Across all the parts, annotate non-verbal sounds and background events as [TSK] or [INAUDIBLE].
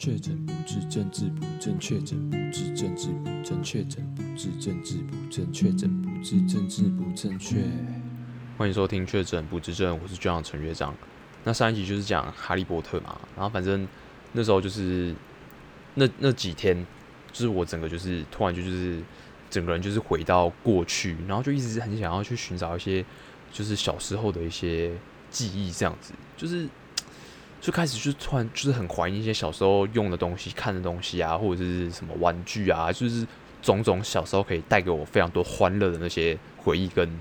确诊不治，政治不正确；确诊不治，政治不正确；确诊不治，政治不正确；确诊不治，政治不正确。欢迎收听《确诊不治症》，我是队长陈乐章。那上一集就是讲哈利波特嘛，然后反正那时候就是那那几天，就是我整个就是突然就就是整个人就是回到过去，然后就一直很想要去寻找一些就是小时候的一些记忆，这样子就是。就开始就突然就是很怀念一些小时候用的东西、看的东西啊，或者是什么玩具啊，就是种种小时候可以带给我非常多欢乐的那些回忆跟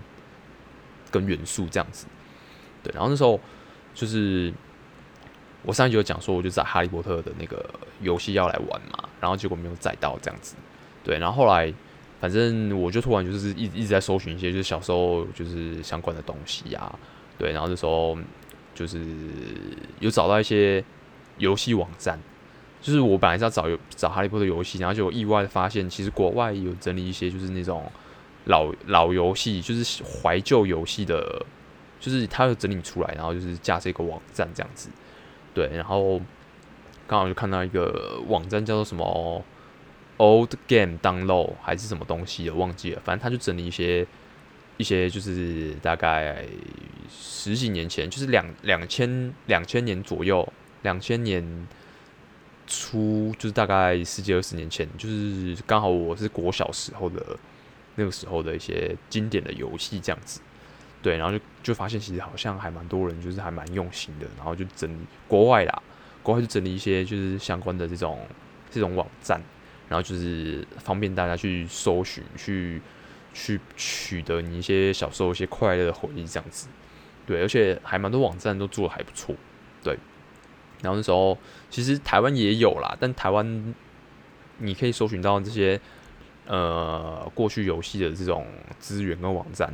跟元素这样子。对，然后那时候就是我上一集有讲说，我就在哈利波特的那个游戏要来玩嘛，然后结果没有载到这样子。对，然后后来反正我就突然就是一一直在搜寻一些就是小时候就是相关的东西呀、对，然后那时候。就是有找到一些游戏网站，就是我本来是要找找哈利波特游戏，然后就意外的发现，其实国外有整理一些就是那种老老游戏，就是怀旧游戏的，就是他有整理出来，然后就是架这个网站这样子。对，然后刚好就看到一个网站叫做什么 Old Game Download 还是什么东西的，忘记了，反正他就整理一些。一些就是大概十几年前，就是两两千两千年左右，两千年初，就是大概十几二十年前，就是刚好我是国小时候的那个时候的一些经典的游戏这样子，对，然后就就发现其实好像还蛮多人就是还蛮用心的，然后就整理国外啦，国外就整理一些就是相关的这种这种网站，然后就是方便大家去搜寻去。去取得你一些小时候一些快乐的回忆，这样子，对，而且还蛮多网站都做得还不错，对。然后那时候其实台湾也有啦，但台湾你可以搜寻到这些呃过去游戏的这种资源跟网站，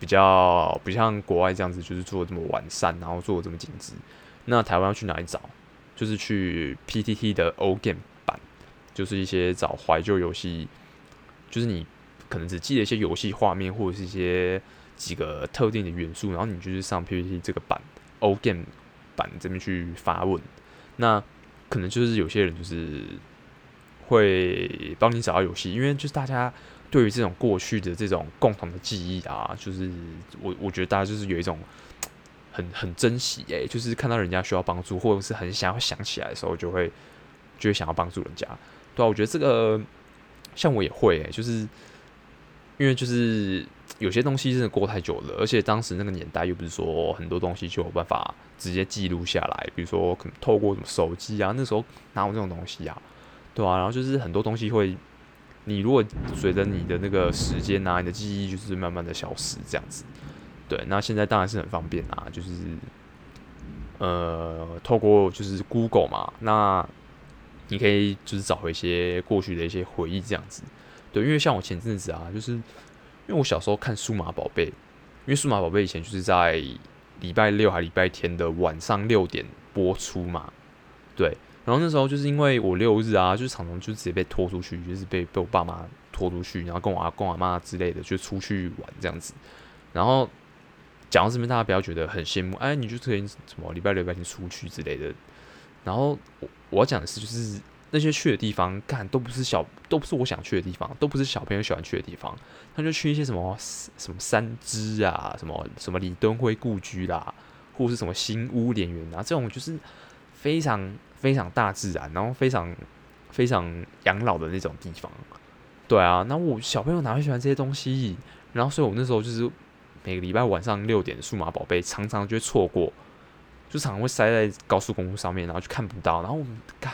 比较不像国外这样子，就是做的这么完善，然后做的这么精致。那台湾要去哪里找？就是去 PTT 的 Old Game 版，就是一些找怀旧游戏，就是你。可能只记得一些游戏画面或者是一些几个特定的元素，然后你就是上 PPT 这个版 Old Game 版这边去发问，那可能就是有些人就是会帮你找到游戏，因为就是大家对于这种过去的这种共同的记忆啊，就是我我觉得大家就是有一种很很珍惜诶，就是看到人家需要帮助或者是很想要想起来的时候，就会就会想要帮助人家。对啊，我觉得这个像我也会诶，就是。因为就是有些东西真的过太久了，而且当时那个年代又不是说很多东西就有办法直接记录下来，比如说可能透过手机啊，那时候哪有这种东西啊，对啊，然后就是很多东西会，你如果随着你的那个时间啊，你的记忆就是慢慢的消失这样子。对，那现在当然是很方便啊，就是呃，透过就是 Google 嘛，那你可以就是找回一些过去的一些回忆这样子。对，因为像我前阵子啊，就是因为我小时候看数码宝贝，因为数码宝贝以前就是在礼拜六还礼拜天的晚上六点播出嘛，对。然后那时候就是因为我六日啊，就是常常就直接被拖出去，就是被被我爸妈拖出去，然后跟我阿公阿妈之类的就出去玩这样子。然后讲到这边，大家不要觉得很羡慕，哎，你就可以什么礼拜六礼拜天出去之类的。然后我我要讲的是，就是。那些去的地方，干都不是小，都不是我想去的地方，都不是小朋友喜欢去的地方。他就去一些什么什么三芝啊，什么什么李登辉故居啦，或者是什么新屋莲园啊，这种就是非常非常大自然，然后非常非常养老的那种地方。对啊，那我小朋友哪会喜欢这些东西？然后所以我那时候就是每个礼拜晚上六点，数码宝贝常常就会错过，就常常会塞在高速公路上面，然后就看不到。然后我们干。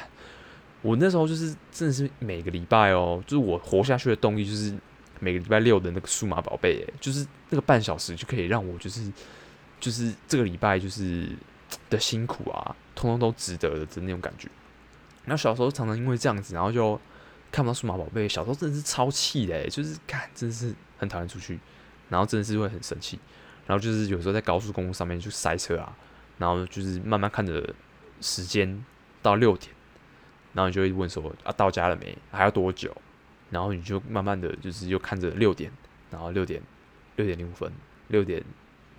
我那时候就是真的是每个礼拜哦，就是我活下去的动力就是每个礼拜六的那个数码宝贝，就是那个半小时就可以让我就是就是这个礼拜就是的辛苦啊，通通都值得的的那种感觉。然后小时候常常因为这样子，然后就看不到数码宝贝，小时候真的是超气的，就是看真的是很讨厌出去，然后真的是会很生气，然后就是有时候在高速公路上面就塞车啊，然后就是慢慢看着时间到六点。然后就会问说啊，到家了没？还要多久？然后你就慢慢的就是又看着六点，然后六点六点零五分，六点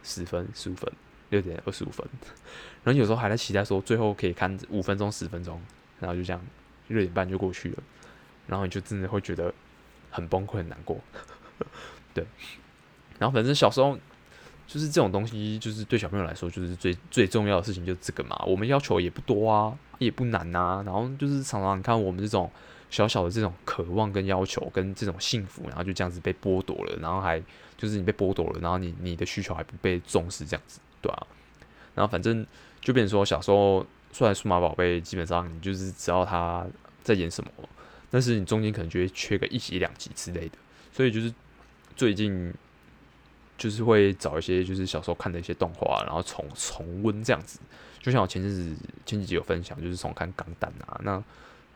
十分十五分，六点二十五分。[LAUGHS] 然后有时候还在期待说最后可以看五分钟十分钟，然后就这样六点半就过去了，然后你就真的会觉得很崩溃、很难过。[LAUGHS] 对，然后反正小时候就是这种东西，就是对小朋友来说，就是最最重要的事情就是这个嘛。我们要求也不多啊，也不难呐、啊。然后就是常常看我们这种小小的这种渴望跟要求跟这种幸福，然后就这样子被剥夺了，然后还就是你被剥夺了，然后你你的需求还不被重视，这样子，对啊。然后反正就变成说，小时候虽然数码宝贝基本上你就是知道他在演什么，但是你中间可能就会缺个一集两集之类的，所以就是。最近就是会找一些就是小时候看的一些动画，然后重重温这样子。就像我前阵子前几集有分享，就是重看《钢弹》啊。那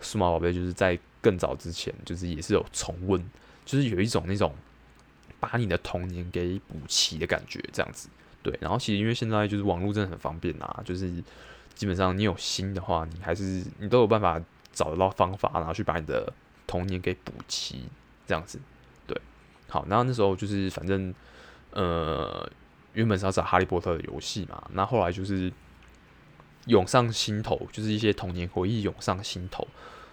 数码宝贝就是在更早之前，就是也是有重温，就是有一种那种把你的童年给补齐的感觉，这样子。对，然后其实因为现在就是网络真的很方便啊，就是基本上你有心的话，你还是你都有办法找得到方法，然后去把你的童年给补齐，这样子。对好，然后那时候就是反正，呃，原本是要找哈利波特的游戏嘛，那后来就是涌上心头，就是一些童年回忆涌上心头，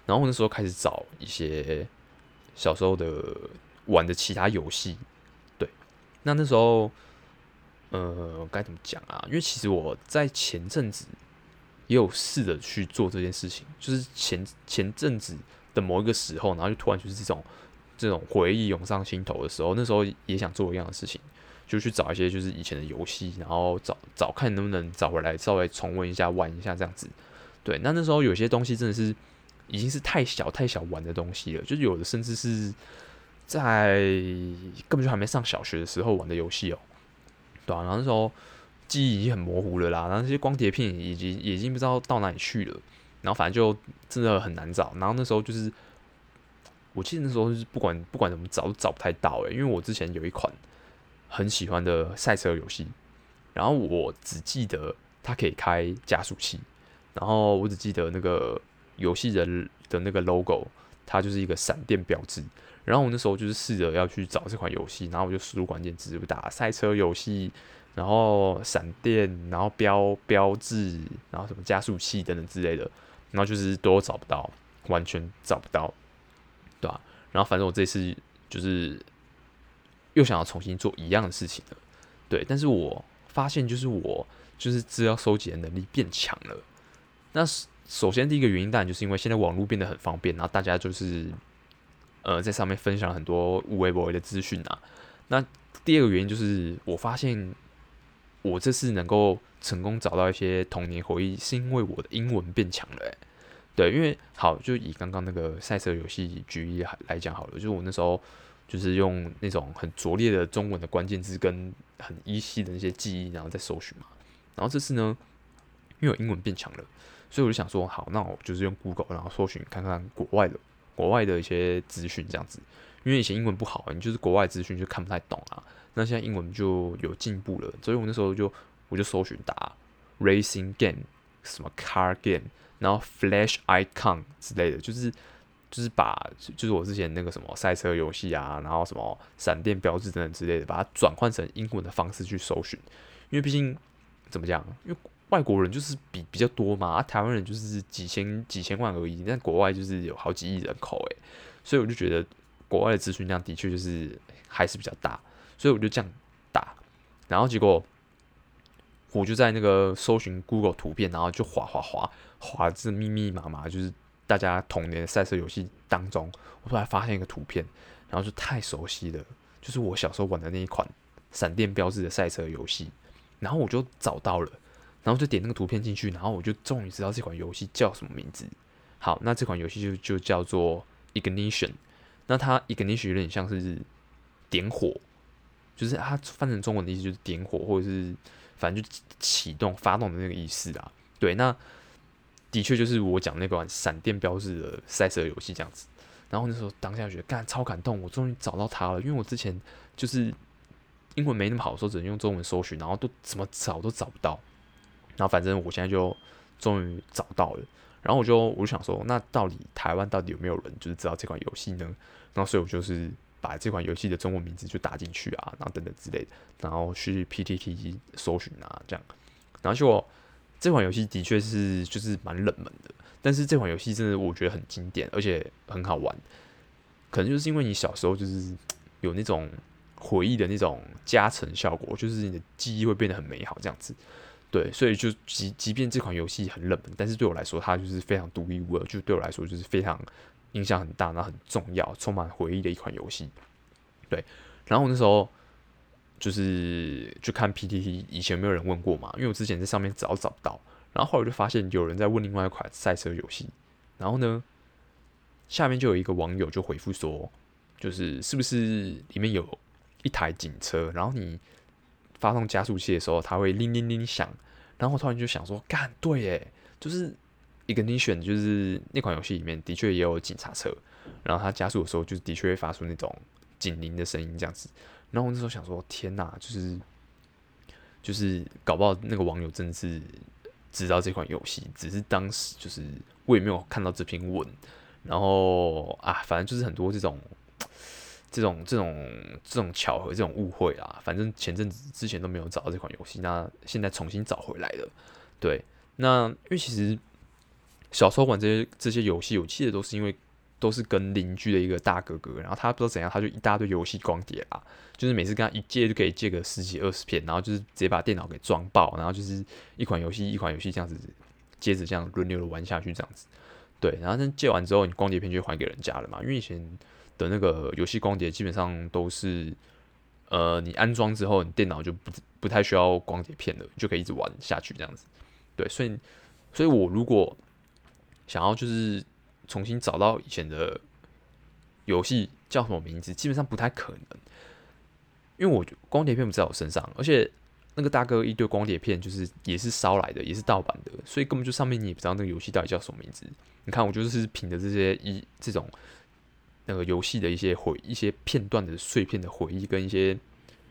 然后那时候开始找一些小时候的玩的其他游戏，对，那那时候，呃，该怎么讲啊？因为其实我在前阵子也有试着去做这件事情，就是前前阵子的某一个时候，然后就突然就是这种。这种回忆涌上心头的时候，那时候也想做一样的事情，就去找一些就是以前的游戏，然后找找看能不能找回来，稍微重温一下，玩一下这样子。对，那那时候有些东西真的是已经是太小太小玩的东西了，就是有的甚至是在根本就还没上小学的时候玩的游戏哦。对啊，然后那时候记忆已经很模糊了啦，然后这些光碟片已经已经不知道到哪里去了，然后反正就真的很难找。然后那时候就是。我记得那时候是不管不管怎么找都找不太到诶、因为我之前有一款很喜欢的赛车游戏，然后我只记得它可以开加速器，然后我只记得那个游戏人的那个 logo，它就是一个闪电标志。然后我那时候就是试着要去找这款游戏，然后我就输入关键字，我打赛车游戏，然后闪电，然后标标志，然后什么加速器等等之类的，然后就是都找不到，完全找不到。对吧、然后反正我这次就是又想要重新做一样的事情了，对。但是我发现就是我就是资料收集的能力变强了。那首先第一个原因当然就是因为现在网络变得很方便，然后大家就是呃在上面分享很多微博的资讯啊。那第二个原因就是我发现我这次能够成功找到一些童年回忆，是因为我的英文变强了、对，因为好，就以刚刚那个赛车游戏举例来讲好了，就是我那时候就是用那种很拙劣的中文的关键字跟很依稀的那些记忆，然后再搜寻嘛。然后这次呢，因为我英文变强了，所以我就想说，好，那我就是用 Google，然后搜寻看看国外的国外的一些资讯这样子。因为以前英文不好，你就是国外资讯就看不太懂啊。那现在英文就有进步了，所以我那时候就我就搜寻打 Racing Game，什么 Car Game。然后 Flash Icon 之类的，就是就是把就是我之前那个什么赛车游戏啊，然后什么闪电标志等等之类的，把它转换成英文的方式去搜寻。因为毕竟怎么讲，因为外国人就是比比较多嘛，啊，台湾人就是几千几千万而已，但国外就是有好几亿人口诶，所以我就觉得国外的资讯量的确就是还是比较大，所以我就这样打，然后结果。我就在那个搜寻 Google 图片，然后就滑滑滑滑，这密密麻麻，就是大家童年的赛车游戏当中，我突然发现一个图片，然后就太熟悉了，就是我小时候玩的那一款闪电标志的赛车游戏，然后我就找到了，然后就点那个图片进去，然后我就终于知道这款游戏叫什么名字。好，那这款游戏就就叫做 Ignition，那它 Ignition 有点像是点火，就是它翻成中文的意思就是点火，或者是。反正就启动、发动的那个意思啊，对，那的确就是我讲那款闪电标志的赛车游戏这样子。然后那时候当下觉得，干超感动，我终于找到它了。因为我之前就是英文没那么好说，只能用中文搜寻，然后都怎么找都找不到。然后反正我现在就终于找到了。然后我就我就想说，那到底台湾到底有没有人就是知道这款游戏呢？然后所以我就是。把这款游戏的中文名字就打进去啊，然后等等之类的，然后去 PTT 搜寻啊，这样，然后结果这款游戏的确是就是蛮冷门的，但是这款游戏真的我觉得很经典，而且很好玩。可能就是因为你小时候就是有那种回忆的那种加成效果，就是你的记忆会变得很美好这样子。对，所以就即即便这款游戏很冷门，但是对我来说，它就是非常独一无二，就对我来说就是非常影响很大，然后很重要，充满回忆的一款游戏。对，然后我那时候就是去看 PTT，以前没有人问过嘛，因为我之前在上面找找不到，然后后来我就发现有人在问另外一款赛车游戏，然后呢，下面就有一个网友就回复说，就是是不是里面有一台警车，然后你。发动加速器的时候，它会铃铃铃响，然后我突然就想说，干对耶，就是 Ignition，就是那款游戏里面的确也有警察车，然后它加速的时候，就是的确会发出那种警铃的声音这样子。然后我那时候想说，天哪，就是就是搞不好那个网友真是知道这款游戏，只是当时就是我也没有看到这篇文，然后啊，反正就是很多这种。这种这种这种巧合，这种误会啊，反正前阵子之前都没有找到这款游戏，那现在重新找回来了。对，那因为其实小时候玩这些这些游戏，我记得都是因为都是跟邻居的一个大哥哥，然后他不知道怎样，他就一大堆游戏光碟啊，就是每次跟他一借就可以借个十几二十片，然后就是直接把电脑给装爆，然后就是一款游戏一款游戏这样子，接着这样轮流的玩下去这样子。对，然后但借完之后，你光碟片就还给人家了嘛，因为以前。的那个游戏光碟基本上都是，呃，你安装之后，你电脑就不不太需要光碟片了，就可以一直玩下去这样子。对，所以，所以我如果想要就是重新找到以前的游戏叫什么名字，基本上不太可能，因为我光碟片不在我身上，而且那个大哥一堆光碟片就是也是烧来的，也是盗版的，所以根本就上面你也不知道那个游戏到底叫什么名字。你看，我就是凭着这些一这种。那个游戏的一些回一些片段的碎片的回忆，跟一些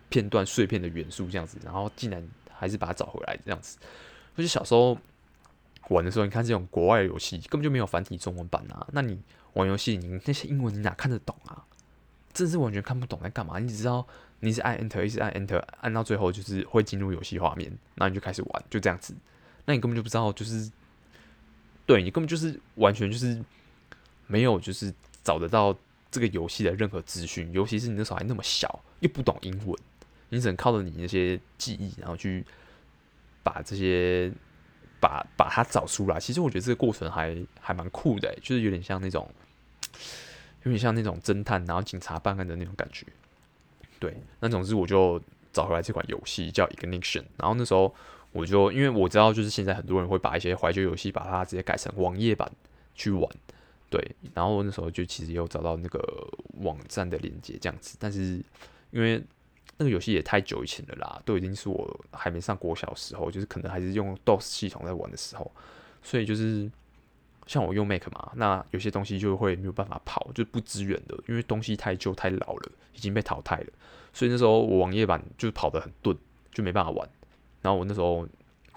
片段碎片的元素这样子，然后竟然还是把它找回来这样子。而且小时候玩的时候，你看这种国外的游戏根本就没有繁体中文版啊，那你玩游戏，你那些英文你哪看得懂啊？真是完全看不懂在干嘛。你只知道你是按 Enter，一直按 Enter，按到最后就是会进入游戏画面，然后你就开始玩，就这样子。那你根本就不知道，就是对你根本就是完全就是没有就是。找得到这个游戏的任何资讯，尤其是你那时候还那么小，又不懂英文，你只能靠着你那些记忆，然后去把这些把把它找出来。其实我觉得这个过程还还蛮酷的，就是有点像那种有点像那种侦探，然后警察办案的那种感觉。对，那总之我就找回来这款游戏叫 Ignition，然后那时候我就因为我知道，就是现在很多人会把一些怀旧游戏把它直接改成网页版去玩。对，然后那时候就其实有找到那个网站的链接这样子，但是因为那个游戏也太久以前了啦，都已经是我还没上国小的时候，就是可能还是用 DOS 系统在玩的时候，所以就是像我用 Mac 嘛，那有些东西就会没有办法跑，就不支援的，因为东西太旧太老了，已经被淘汰了，所以那时候我网页版就跑得很钝，就没办法玩。然后我那时候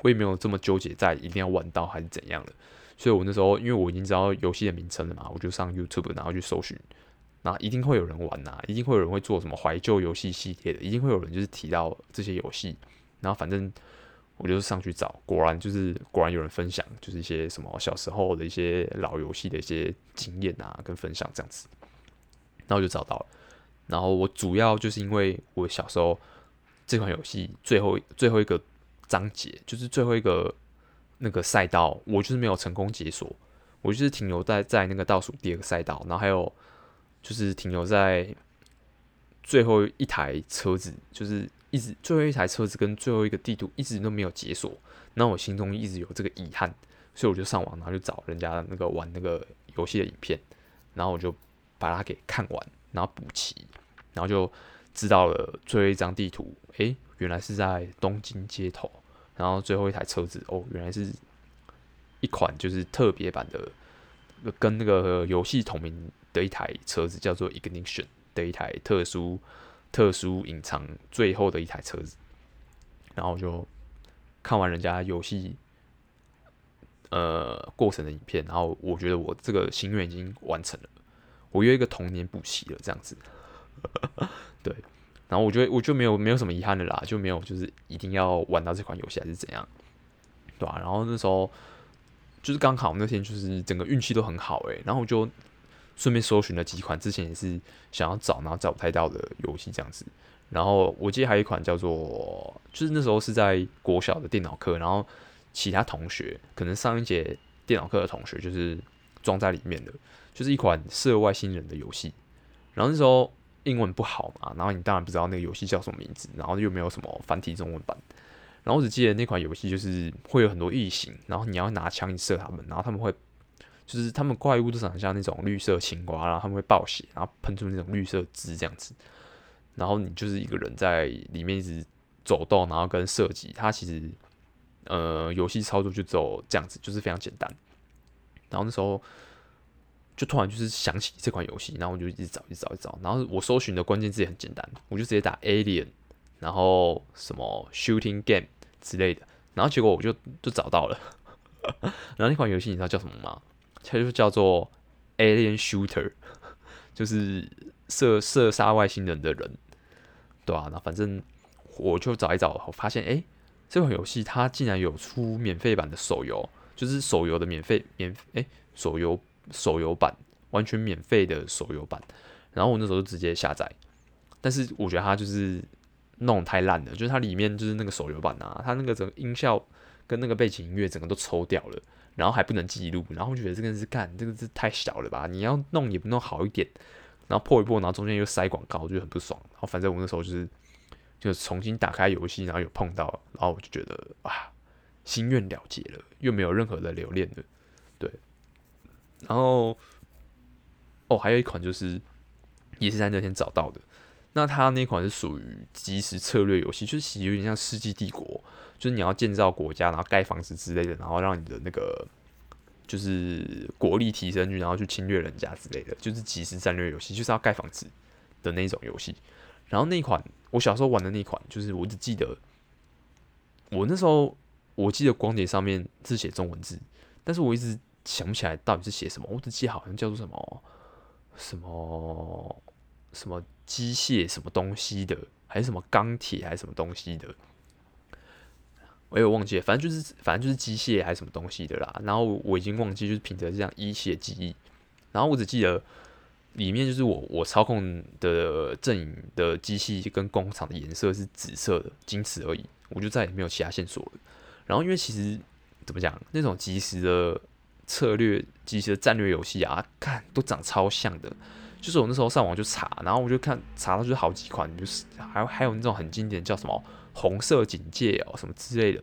我也没有这么纠结在一定要玩到还是怎样的。所以我那时候，因为我已经知道游戏的名称了嘛，我就上 YouTube，然后去搜寻，那一定会有人玩呐，一定会有人会做什么怀旧游戏系列的，一定会有人就是提到这些游戏，然后反正我就是上去找，果然就是果然有人分享，就是一些什么小时候的一些老游戏的一些经验啊，跟分享这样子，然后我就找到了，然后我主要就是因为我小时候这款游戏最后最后一个章节，就是最后一个。那个赛道，我就是没有成功解锁，我就是停留在在那个倒数第二个赛道，然后还有就是停留在最后一台车子，就是一直最后一台车子跟最后一个地图一直都没有解锁，然后我心中一直有这个遗憾，所以我就上网，然后就找人家那个玩那个游戏的影片，然后我就把它给看完，然后补齐，然后就知道了最后一张地图，诶，原来是在东京街头。然后最后一台车子哦，原来是一款就是特别版的，跟那个游戏同名的一台车子，叫做 Ignition 的一台特殊特殊隐藏最后的一台车子。然后就看完人家游戏呃过程的影片，然后我觉得我这个心愿已经完成了，我约一个童年补习了这样子，[LAUGHS] 对。然后我觉得我就没有没有什么遗憾的啦，就没有就是一定要玩到这款游戏还是怎样。对吧、啊？然后那时候就是刚好那天就是整个运气都很好诶、然后我就顺便搜寻了几款之前也是想要找然后找不太到的游戏这样子。然后我记得还有一款叫做，就是那时候是在国小的电脑课，然后其他同学可能上一节电脑课的同学就是装在里面的，就是一款射外星人的游戏。然后那时候英文不好嘛，然后你当然不知道那个游戏叫什么名字，然后又没有什么繁体中文版。然后我只记得那款游戏就是会有很多异形，然后你要拿枪射他们，然后他们会就是他们怪物都长得像那种绿色青蛙，然后他们会爆血，然后喷出那种绿色汁这样子。然后你就是一个人在里面一直走动，然后跟射击。它其实呃游戏操作就只有这样子，就是非常简单。然后那时候就突然就是想起这款游戏，然后我就一直找，一直找，一直找。然后我搜寻的关键字也很简单，我就直接打 Alien，然后什么 Shooting Game 之类的。然后结果我就就找到了。[LAUGHS] 然后那款游戏你知道叫什么吗？它就叫做 Alien Shooter，[LAUGHS] 就是射射杀外星人的人。对啊，那反正我就找一找，我发现哎、这款游戏它竟然有出免费版的手游，就是手游的免费免哎、欸、手游手游版，完全免费的手游版。然后我那时候就直接下载，但是我觉得它就是弄太烂了，就是它里面就是那个手游版啊，它那个整个音效跟那个背景音乐整个都抽掉了，然后还不能记录，然后我觉得这个是干这个是太小了吧？你要弄也不弄好一点。然后破一破，然后中间又塞广告，就很不爽。然后反正我那时候就是，就重新打开游戏，然后有碰到，然后我就觉得啊，心愿了结了，又没有任何的留恋了，对。然后，哦，还有一款就是，也是在那天找到的。那它那款是属于即时策略游戏，就是有点像《世纪帝国》，就是你要建造国家，然后盖房子之类的，然后让你的那个。就是国力提升去，然后去侵略人家之类的，就是即时战略游戏，就是要盖房子的那种游戏。然后那款我小时候玩的那款，就是我只记得我那时候我记得光碟上面是写中文字，但是我一直想不起来到底是写什么。我只记得好像叫做什么什么什么机械什么东西的，还是什么钢铁还是什么东西的。我也忘记，反正就是反正就是机械还是什么东西的啦。然后我已经忘记，就是凭着这样依稀的记忆。然后我只记得里面就是我我操控的阵营的机器跟工厂的颜色是紫色的，仅此而已。我就再也没有其他线索了。然后因为其实怎么讲，那种即时的策略、即时的战略游戏啊，看都长超像的。就是我那时候上网就查，然后我就看查到就是好几款，就是还还有那种很经典叫什么。红色警戒哦，什么之类的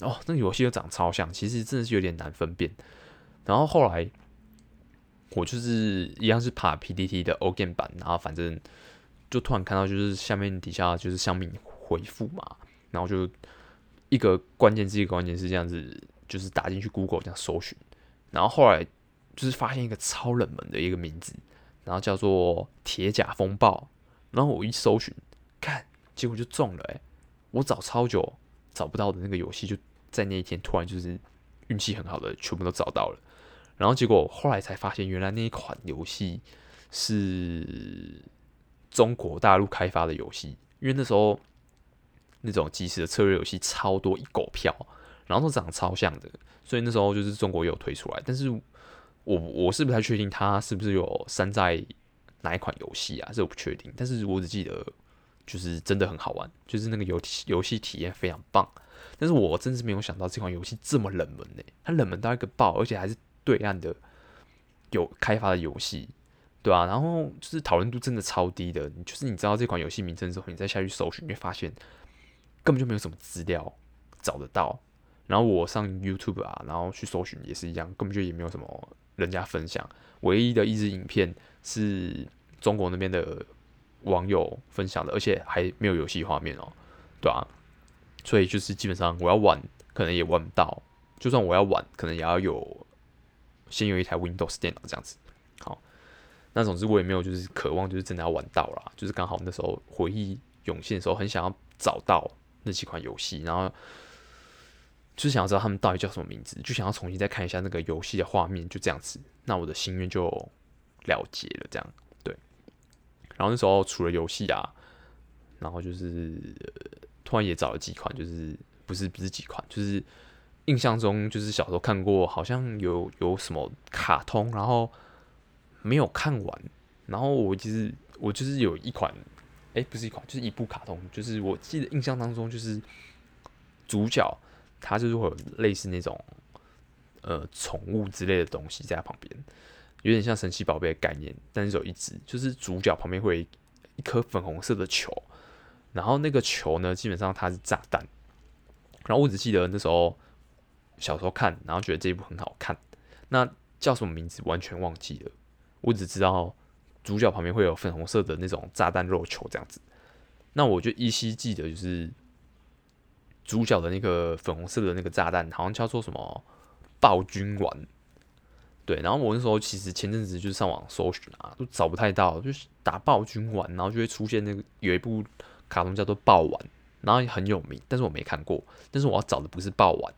哦，那个游戏又长超像，其实真的是有点难分辨。然后后来我就是一样是爬 PTT 的 O Game 版，然后反正就突然看到就是下面底下就是乡民回复嘛，然后就一个关键字一个关键字这样子，就是打进去 Google 这样搜寻，然后后来就是发现一个超冷门的一个名字，然后叫做铁甲风暴，然后我一搜寻看，结果就中了诶、我找超久找不到的那个游戏，就在那一天突然就是运气很好的全部都找到了，然后结果后来才发现，原来那一款游戏是中国大陆开发的游戏，因为那时候那种即时的策略游戏超多一狗票，然后都长得超像的，所以那时候就是中国也有推出来，但是我我是不太确定它是不是有山寨哪一款游戏啊，这我不确定，但是我只记得。就是真的很好玩，就是那个游游戏体验非常棒，但是我真是没有想到这款游戏这么冷门呢，它冷门到一个爆，而且还是对岸的有开发的游戏，对啊，然后就是讨论度真的超低的，就是你知道这款游戏名称之后，你再下去搜寻，你会发现根本就没有什么资料找得到。然后我上 YouTube 啊，然后去搜寻也是一样，根本就也没有什么人家分享，唯一的一支影片是中国那边的。网友分享的，而且还没有游戏画面哦，对啊，所以就是基本上我要玩，可能也玩不到。就算我要玩，可能也要有先有一台 Windows 电脑这样子。好，那总之我也没有就是渴望，就是真的要玩到啦。就是刚好那时候回忆涌现的时候，很想要找到那几款游戏，然后就是想要知道他们到底叫什么名字，就想要重新再看一下那个游戏的画面，就这样子。那我的心愿就了结了，这样对。然后那时候除了游戏啊，然后就是突然也找了几款，就是不是不是几款，就是印象中就是小时候看过，好像有有什么卡通，然后没有看完。然后我其实我就是有一款，哎，不是一款，就是一部卡通，就是我记得印象当中就是主角它就是会有类似那种呃宠物之类的东西在旁边，有点像神奇宝贝的概念，但是有一只，就是主角旁边会有一颗粉红色的球。然后那个球呢，基本上它是炸弹。然后我只记得那时候小时候看，然后觉得这一部很好看。那叫什么名字完全忘记了。我只知道主角旁边会有粉红色的那种炸弹肉球这样子。那我就依稀记得，就是主角的那个粉红色的那个炸弹，好像叫做什么暴君丸。对，然后我那时候其实前阵子就上网搜寻啊，都找不太到，就是打暴君丸，然后就会出现那个有一部。卡通叫做爆丸，然后也很有名，但是我没看过。但是我要找的不是爆丸，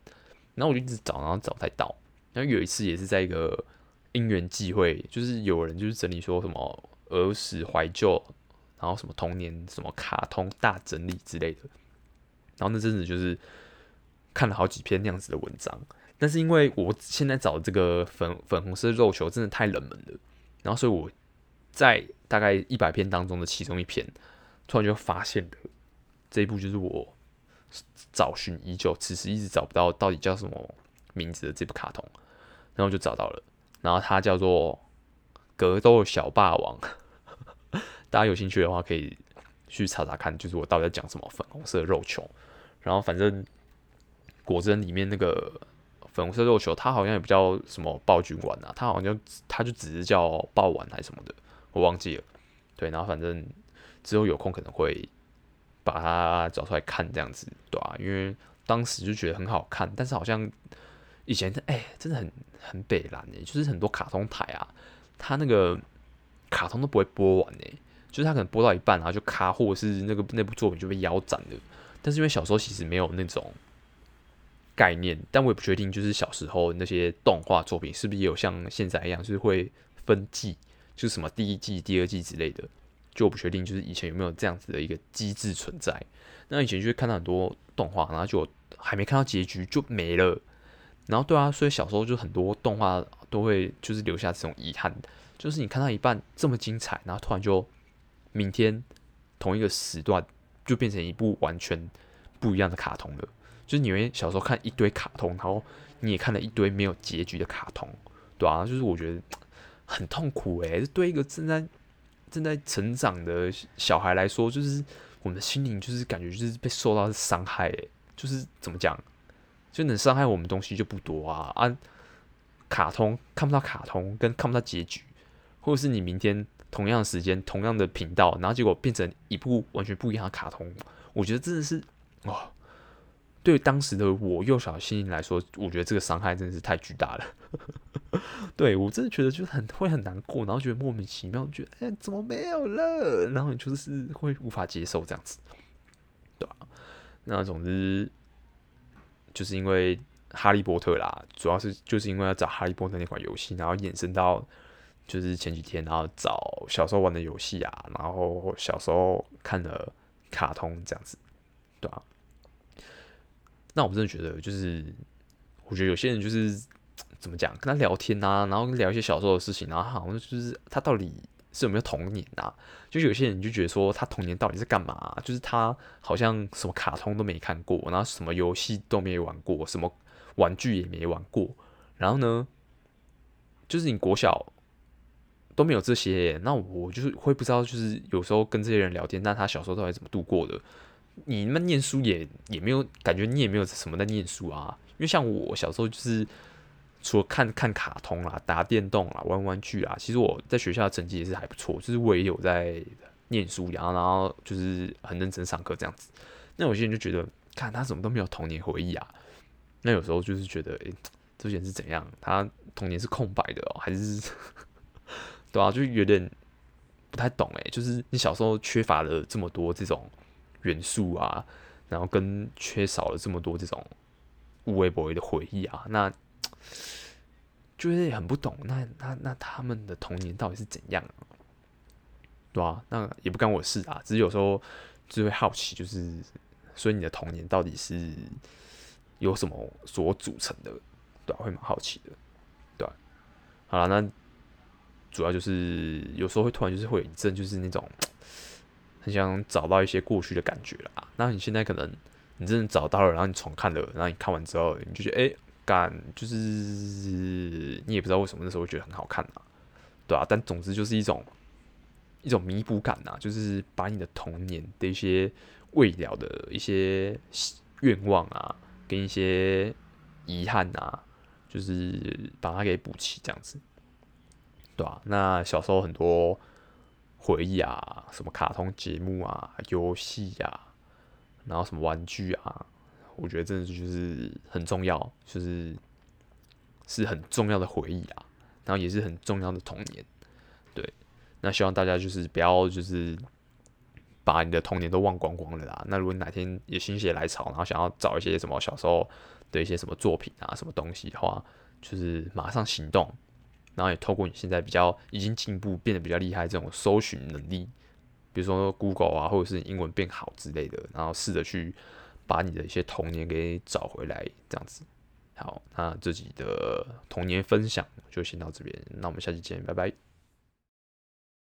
然后我就一直找，然后找不太到。然后有一次也是在一个因缘际会，就是有人就是整理说什么儿时怀旧，然后什么童年什么卡通大整理之类的。然后那阵子就是看了好几篇那样子的文章，但是因为我现在找的这个粉粉红色肉球真的太冷门了，然后所以我在大概一百篇当中的其中一篇。突然就发现了这一部，就是我找寻已久，此时一直找不到到底叫什么名字的这部卡通，然后就找到了，然后它叫做《格斗小霸王》，[LAUGHS] 大家有兴趣的话可以去查查看，就是我到底在讲什么粉红色肉球，然后反正果真里面那个粉红色肉球，它好像也不叫什么暴君丸啊，它好像就它就只是叫爆丸还是什么的，我忘记了，对，然后反正。之后有空可能会把它找出来看，这样子，对吧、啊？因为当时就觉得很好看，但是好像以前哎、真的很很北蓝哎，就是很多卡通台啊，它那个卡通都不会播完哎，就是它可能播到一半然后就卡，或者是那个那部作品就被腰斩了。但是因为小时候其实没有那种概念，但我也不确定，就是小时候那些动画作品是不是也有像现在一样，就是会分季，就是什么第一季、第二季之类的。就我不确定，就是以前有没有这样子的一个机制存在。那以前就会看到很多动画，然后就还没看到结局就没了。然后对啊，所以小时候就很多动画都会就是留下这种遗憾，就是你看到一半这么精彩，然后突然就明天同一个时段就变成一部完全不一样的卡通了。就是你们小时候看一堆卡通，然后你也看了一堆没有结局的卡通，对啊，就是我觉得很痛苦诶、欸，对一个正在正在成长的小孩来说，就是我们的心灵，就是感觉就是被受到伤害，就是怎么讲，就能伤害我们东西就不多啊啊！卡通看不到卡通，跟看不到结局，或者是你明天同样的时间、同样的频道，然后结果变成一部完全不一样的卡通，我觉得真的是哇。对当时的我幼小心灵来说，我觉得这个伤害真的是太巨大了。[LAUGHS] 对，我真的觉得就是很会很难过，然后觉得莫名其妙，觉得哎、怎么没有了？然后你就是会无法接受这样子，对吧、啊？那总之就是因为哈利波特啦，主要是就是因为要找哈利波特那款游戏，然后衍生到就是前几天，然后找小时候玩的游戏啊，然后小时候看的卡通这样子，对、啊？那我真的觉得，就是我觉得有些人就是 [TSK] 怎么讲，跟他聊天啊，然后聊一些小时候的事情，然后好像就是他到底是有没有童年啊？就有些人就觉得说他童年到底是干嘛？就是他好像什么卡通都没看过，然后什么游戏都没玩过，什么玩具也没玩过，然后呢，就是你国小都没有这些，那我就是会不知道，就是有时候跟这些人聊天，那他小时候到底怎么度过的？你们念书也也没有感觉，你也没有什么在念书啊。因为像我小时候就是除了看看卡通啦、打电动啦、玩玩具啊，其实我在学校成绩也是还不错，就是我也有在念书，然后然后就是很认真上课这样子。那有些人就觉得，看他怎么都没有童年回忆啊。那有时候就是觉得，诶、欸，这些是怎样？他童年是空白的哦，还是对啊，就有点不太懂诶，就是你小时候缺乏了这么多这种。元素啊，然后跟缺少了这么多这种无微不微的回忆啊，那就是很不懂，那那那他们的童年到底是怎样？对啊，那也不干我事啊，只是有时候就会好奇，就是所以你的童年到底是有什么所组成的，对、会蛮好奇的，对、好了，那主要就是有时候会突然就是会有一阵就是那种很想找到一些过去的感觉啦。那你现在可能你真的找到了，然后你重看了，然后你看完之后，你就觉得哎，感、就是你也不知道为什么那时候会觉得很好看啊，对啊，但总之就是一种一种弥补感呐，就是把你的童年的一些未了的一些愿望啊。跟一些遗憾啊，就是把它给补齐，这样子，对吧、啊？那小时候很多回忆啊，什么卡通节目啊、游戏呀，然后什么玩具啊，我觉得真的就是很重要，就是是很重要的回忆啊，然后也是很重要的童年。对，那希望大家就是不要就是。把你的童年都忘光光了啦。那如果你哪天也心血来潮，然后想要找一些什么小时候的一些什么作品啊、什么东西的话，就是马上行动，然后也透过你现在比较已经进步、变得比较厉害这种搜寻能力，比如说 Google 啊，或者是英文变好之类的，然后试着去把你的一些童年给找回来，这样子。好，那自己的童年分享就先到这边，那我们下期见，拜拜。